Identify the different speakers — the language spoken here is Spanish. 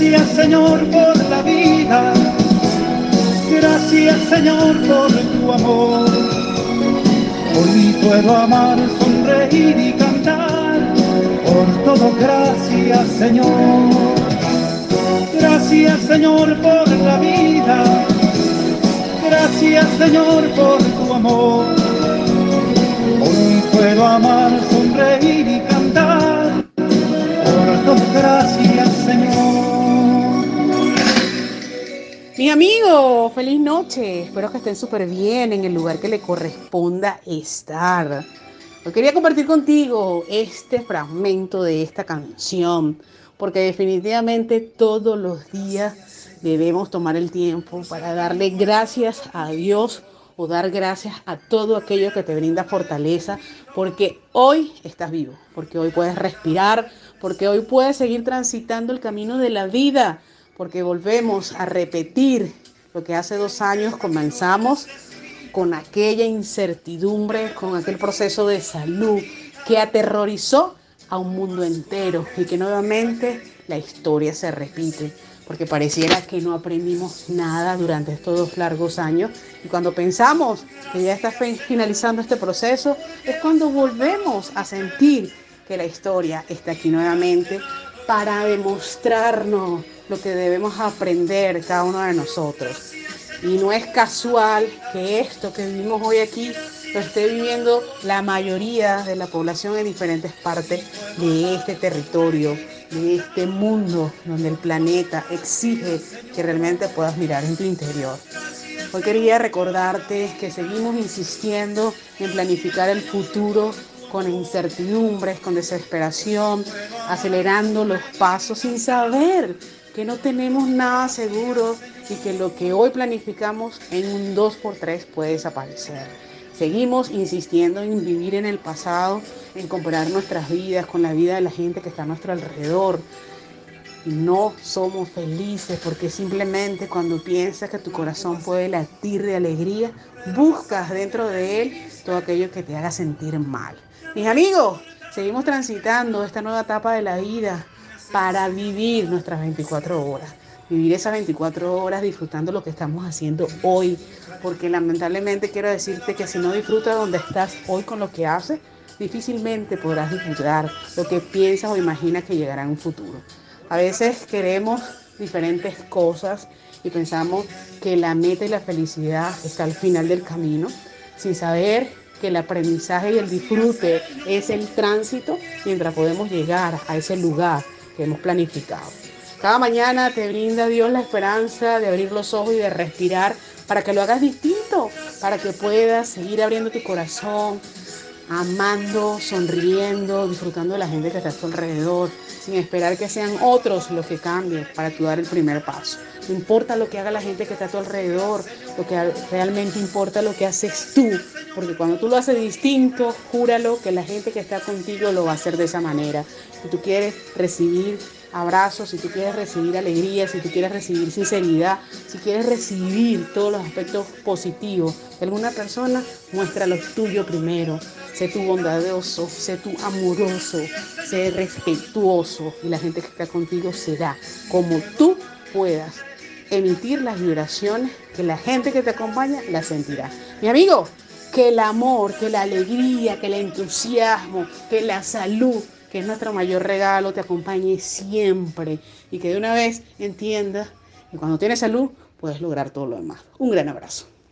Speaker 1: Gracias Señor por la vida. Gracias Señor por tu amor. Hoy puedo amar, sonreír y cantar. Por todo gracias Señor. Gracias Señor por la vida. Gracias Señor por tu amor. Hoy puedo amar,
Speaker 2: Mi amigo, feliz noche. Espero que estén súper bien en el lugar que le corresponda estar. Hoy quería compartir contigo este fragmento de esta canción, porque definitivamente todos los días debemos tomar el tiempo para darle gracias a Dios o dar gracias a todo aquello que te brinda fortaleza, porque hoy estás vivo, porque hoy puedes respirar, porque hoy puedes seguir transitando el camino de la vida, porque volvemos a repetir lo que hace dos años comenzamos con aquella incertidumbre, con aquel proceso de salud que aterrorizó a un mundo entero y que nuevamente la historia se repite porque pareciera que no aprendimos nada durante estos dos largos años. Y cuando pensamos que ya está finalizando este proceso, es cuando volvemos a sentir que la historia está aquí nuevamente para demostrarnos lo que debemos aprender cada uno de nosotros. Y no es casual que esto que vivimos hoy aquí lo esté viviendo la mayoría de la población en diferentes partes de este territorio, de este mundo donde el planeta exige que realmente puedas mirar en tu interior. Hoy quería recordarte que seguimos insistiendo en planificar el futuro con incertidumbres, con desesperación, acelerando los pasos sin saber que no tenemos nada seguro y que lo que hoy planificamos en un 2x3 puede desaparecer. Seguimos insistiendo en vivir en el pasado, en comparar nuestras vidas con la vida de la gente que está a nuestro alrededor. no somos felices porque simplemente cuando piensas que tu corazón puede latir de alegría, buscas dentro de él todo aquello que te haga sentir mal. Mis amigos, seguimos transitando esta nueva etapa de la vida para vivir nuestras 24 horas vivir esas 24 horas disfrutando lo que estamos haciendo hoy, porque lamentablemente quiero decirte que si no disfrutas donde estás hoy con lo que haces, difícilmente podrás disfrutar lo que piensas o imaginas que llegará en un futuro. A veces queremos diferentes cosas y pensamos que la meta y la felicidad está al final del camino, sin saber que el aprendizaje y el disfrute es el tránsito mientras podemos llegar a ese lugar que hemos planificado. Cada mañana te brinda Dios la esperanza de abrir los ojos y de respirar para que lo hagas distinto, para que puedas seguir abriendo tu corazón, amando, sonriendo, disfrutando de la gente que está a tu alrededor, sin esperar que sean otros los que cambien para tú dar el primer paso. No importa lo que haga la gente que está a tu alrededor, lo que realmente importa lo que haces tú, porque cuando tú lo haces distinto, júralo que la gente que está contigo lo va a hacer de esa manera. Si tú quieres recibir abrazos, si tú quieres recibir alegría, si tú quieres recibir sinceridad, si quieres recibir todos los aspectos positivos de alguna persona, muestra lo tuyo primero. Sé tú bondadoso, sé tú amoroso, sé respetuoso y la gente que está contigo será como tú puedas emitir las vibraciones que la gente que te acompaña la sentirá. Mi amigo, que el amor, que la alegría, que el entusiasmo, que la salud que es nuestro mayor regalo, te acompañe siempre y que de una vez entiendas que cuando tienes salud puedes lograr todo lo demás. Un gran abrazo.